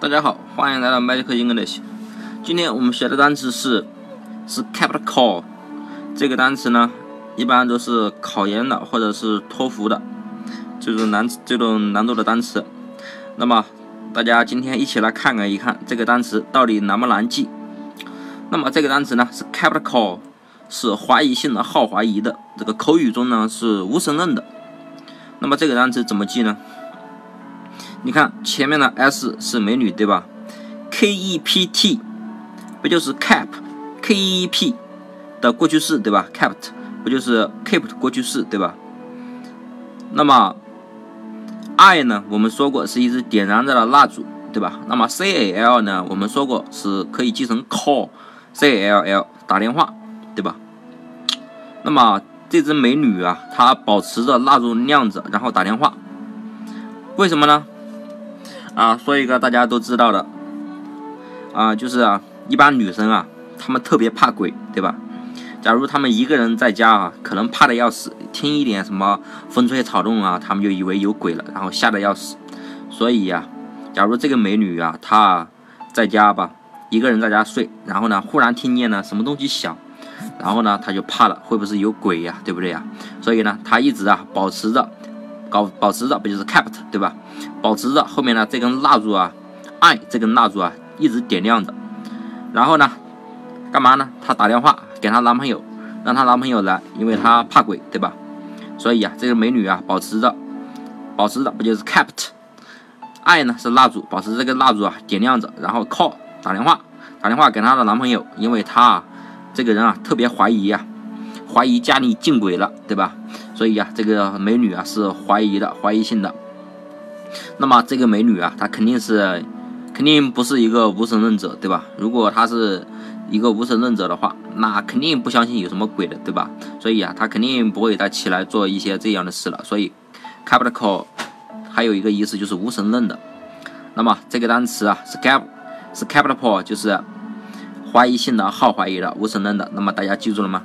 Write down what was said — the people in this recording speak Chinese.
大家好，欢迎来到 Magic English。今天我们学的单词是是 capital。这个单词呢，一般都是考研的或者是托福的这种难这种难度的单词。那么大家今天一起来看看一看这个单词到底难不难记。那么这个单词呢是 capital，是怀疑性的、好怀疑的。这个口语中呢是无神论的。那么这个单词怎么记呢？你看前面的 S 是美女对吧？K E P T 不就是 cap，K E P 的过去式对吧？Kept 不就是 kept 过去式对吧？那么 I 呢？我们说过是一支点燃着的蜡烛对吧？那么 C A L 呢？我们说过是可以记成 call，C A L L 打电话对吧？那么这只美女啊，她保持着蜡烛亮着，然后打电话，为什么呢？啊，说一个大家都知道的，啊，就是啊，一般女生啊，她们特别怕鬼，对吧？假如她们一个人在家啊，可能怕的要死，听一点什么风吹草动啊，她们就以为有鬼了，然后吓得要死。所以呀，假如这个美女啊，她在家吧，一个人在家睡，然后呢，忽然听见了什么东西响，然后呢，她就怕了，会不会是有鬼呀？对不对呀？所以呢，她一直啊，保持着。搞保持着不就是 kept 对吧？保持着后面呢这根蜡烛啊，爱这根蜡烛啊一直点亮着。然后呢，干嘛呢？她打电话给她男朋友，让她男朋友来，因为她怕鬼对吧？所以啊，这个美女啊保持着，保持着不就是 kept？爱呢是蜡烛，保持这个蜡烛啊点亮着，然后 call 打电话，打电话给她的男朋友，因为她啊这个人啊特别怀疑呀，怀疑家里进鬼了对吧？所以啊，这个美女啊是怀疑的，怀疑性的。那么这个美女啊，她肯定是，肯定不是一个无神论者，对吧？如果她是一个无神论者的话，那肯定不相信有什么鬼的，对吧？所以啊，她肯定不会再起来做一些这样的事了。所以，capital 还有一个意思就是无神论的。那么这个单词啊是 cap，是 capital，就是怀疑性的、好怀疑的、无神论的。那么大家记住了吗？